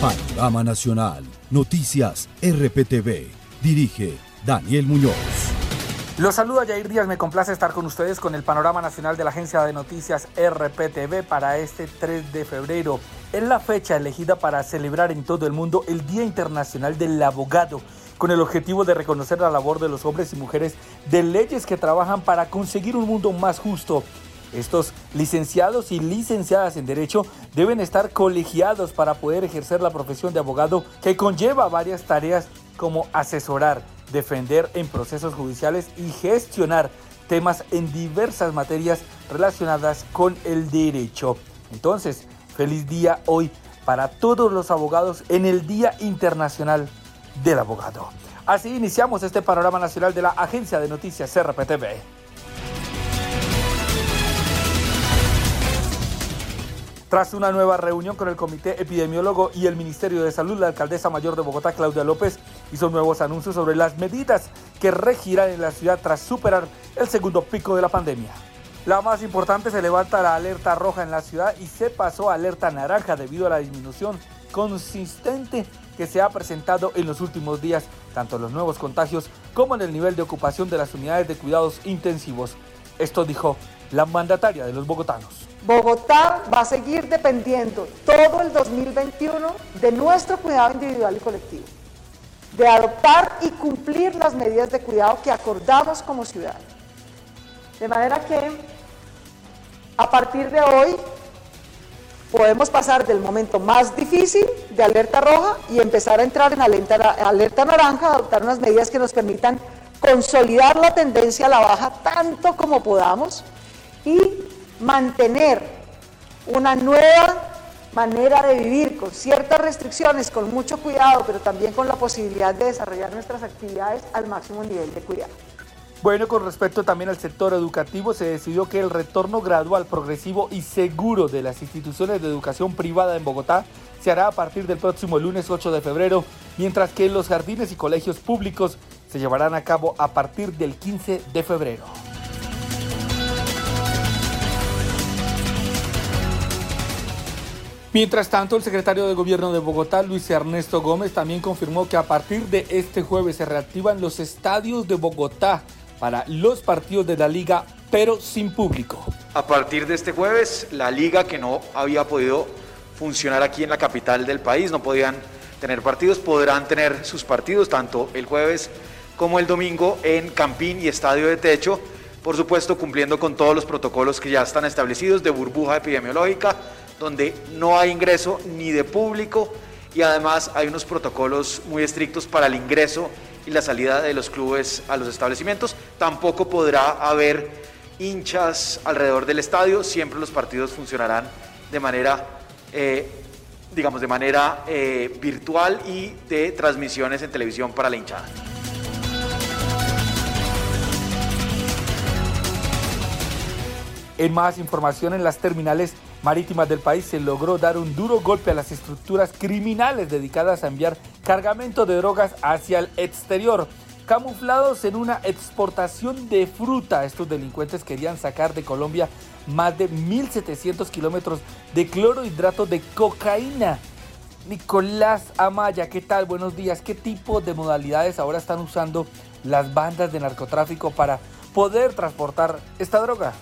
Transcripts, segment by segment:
Panorama Nacional, Noticias RPTV. Dirige Daniel Muñoz. Los saluda Jair Díaz, me complace estar con ustedes con el panorama nacional de la agencia de noticias RPTV para este 3 de febrero. Es la fecha elegida para celebrar en todo el mundo el Día Internacional del Abogado, con el objetivo de reconocer la labor de los hombres y mujeres de leyes que trabajan para conseguir un mundo más justo. Estos licenciados y licenciadas en Derecho deben estar colegiados para poder ejercer la profesión de abogado que conlleva varias tareas como asesorar, defender en procesos judiciales y gestionar temas en diversas materias relacionadas con el derecho. Entonces, feliz día hoy para todos los abogados en el Día Internacional del Abogado. Así iniciamos este panorama nacional de la Agencia de Noticias RPTV. Tras una nueva reunión con el Comité Epidemiólogo y el Ministerio de Salud, la alcaldesa mayor de Bogotá, Claudia López, hizo nuevos anuncios sobre las medidas que regirán en la ciudad tras superar el segundo pico de la pandemia. La más importante se levanta la alerta roja en la ciudad y se pasó a alerta naranja debido a la disminución consistente que se ha presentado en los últimos días, tanto en los nuevos contagios como en el nivel de ocupación de las unidades de cuidados intensivos. Esto dijo la mandataria de los bogotanos. Bogotá va a seguir dependiendo todo el 2021 de nuestro cuidado individual y colectivo, de adoptar y cumplir las medidas de cuidado que acordamos como ciudad. De manera que a partir de hoy podemos pasar del momento más difícil de alerta roja y empezar a entrar en alerta, alerta naranja, adoptar unas medidas que nos permitan consolidar la tendencia a la baja tanto como podamos y mantener una nueva manera de vivir con ciertas restricciones, con mucho cuidado, pero también con la posibilidad de desarrollar nuestras actividades al máximo nivel de cuidado. Bueno, con respecto también al sector educativo, se decidió que el retorno gradual, progresivo y seguro de las instituciones de educación privada en Bogotá se hará a partir del próximo lunes 8 de febrero, mientras que los jardines y colegios públicos se llevarán a cabo a partir del 15 de febrero. Mientras tanto, el secretario de Gobierno de Bogotá, Luis Ernesto Gómez, también confirmó que a partir de este jueves se reactivan los estadios de Bogotá para los partidos de la liga, pero sin público. A partir de este jueves, la liga que no había podido funcionar aquí en la capital del país, no podían tener partidos, podrán tener sus partidos tanto el jueves como el domingo en Campín y Estadio de Techo, por supuesto cumpliendo con todos los protocolos que ya están establecidos de burbuja epidemiológica, donde no hay ingreso ni de público y además hay unos protocolos muy estrictos para el ingreso y la salida de los clubes a los establecimientos. Tampoco podrá haber hinchas alrededor del estadio, siempre los partidos funcionarán de manera, eh, digamos, de manera eh, virtual y de transmisiones en televisión para la hinchada. En más información en las terminales marítimas del país se logró dar un duro golpe a las estructuras criminales dedicadas a enviar cargamento de drogas hacia el exterior. Camuflados en una exportación de fruta, estos delincuentes querían sacar de Colombia más de 1.700 kilómetros de clorohidrato de cocaína. Nicolás Amaya, ¿qué tal? Buenos días. ¿Qué tipo de modalidades ahora están usando las bandas de narcotráfico para poder transportar esta droga?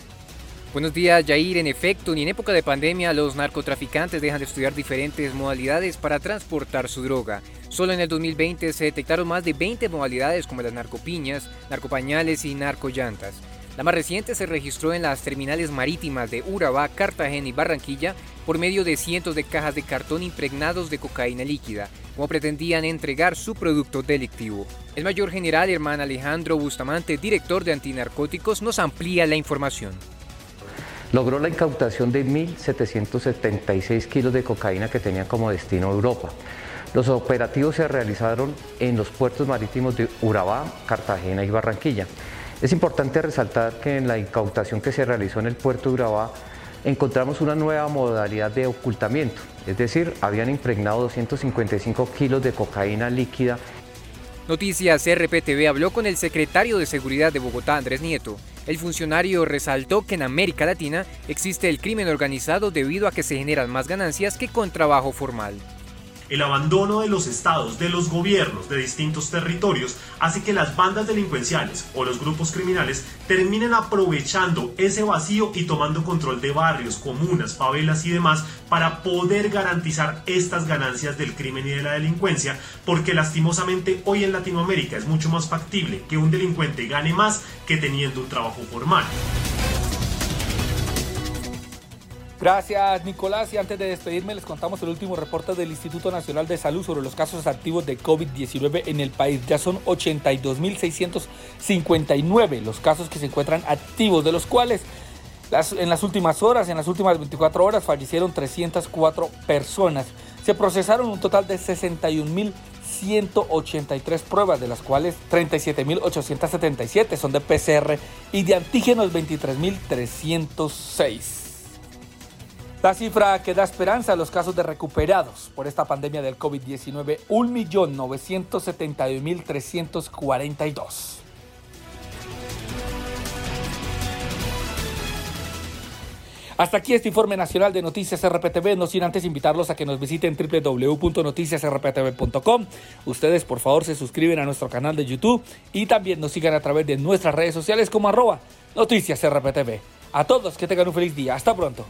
Buenos días, Jair. En efecto, ni en época de pandemia los narcotraficantes dejan de estudiar diferentes modalidades para transportar su droga. Solo en el 2020 se detectaron más de 20 modalidades como las narcopiñas, narcopañales y narcollantas. La más reciente se registró en las terminales marítimas de Urabá, Cartagena y Barranquilla por medio de cientos de cajas de cartón impregnados de cocaína líquida, como pretendían entregar su producto delictivo. El mayor general Herman Alejandro Bustamante, director de antinarcóticos, nos amplía la información logró la incautación de 1.776 kilos de cocaína que tenían como destino Europa. Los operativos se realizaron en los puertos marítimos de Urabá, Cartagena y Barranquilla. Es importante resaltar que en la incautación que se realizó en el puerto de Urabá encontramos una nueva modalidad de ocultamiento, es decir, habían impregnado 255 kilos de cocaína líquida. Noticias RPTV habló con el secretario de Seguridad de Bogotá, Andrés Nieto, el funcionario resaltó que en América Latina existe el crimen organizado debido a que se generan más ganancias que con trabajo formal. El abandono de los estados, de los gobiernos de distintos territorios, hace que las bandas delincuenciales o los grupos criminales terminen aprovechando ese vacío y tomando control de barrios, comunas, favelas y demás para poder garantizar estas ganancias del crimen y de la delincuencia, porque lastimosamente hoy en Latinoamérica es mucho más factible que un delincuente gane más que teniendo un trabajo formal. Gracias, Nicolás. Y antes de despedirme, les contamos el último reporte del Instituto Nacional de Salud sobre los casos activos de COVID-19 en el país. Ya son 82.659 los casos que se encuentran activos, de los cuales en las últimas horas, en las últimas 24 horas, fallecieron 304 personas. Se procesaron un total de 61.183 pruebas, de las cuales 37.877 son de PCR y de antígenos 23.306. La cifra que da esperanza a los casos de recuperados por esta pandemia del COVID-19, 1.972.342. Hasta aquí este informe nacional de Noticias RPTV, no sin antes invitarlos a que nos visiten www.noticiasrptv.com. Ustedes por favor se suscriben a nuestro canal de YouTube y también nos sigan a través de nuestras redes sociales como arroba Noticias. A todos que tengan un feliz día. Hasta pronto.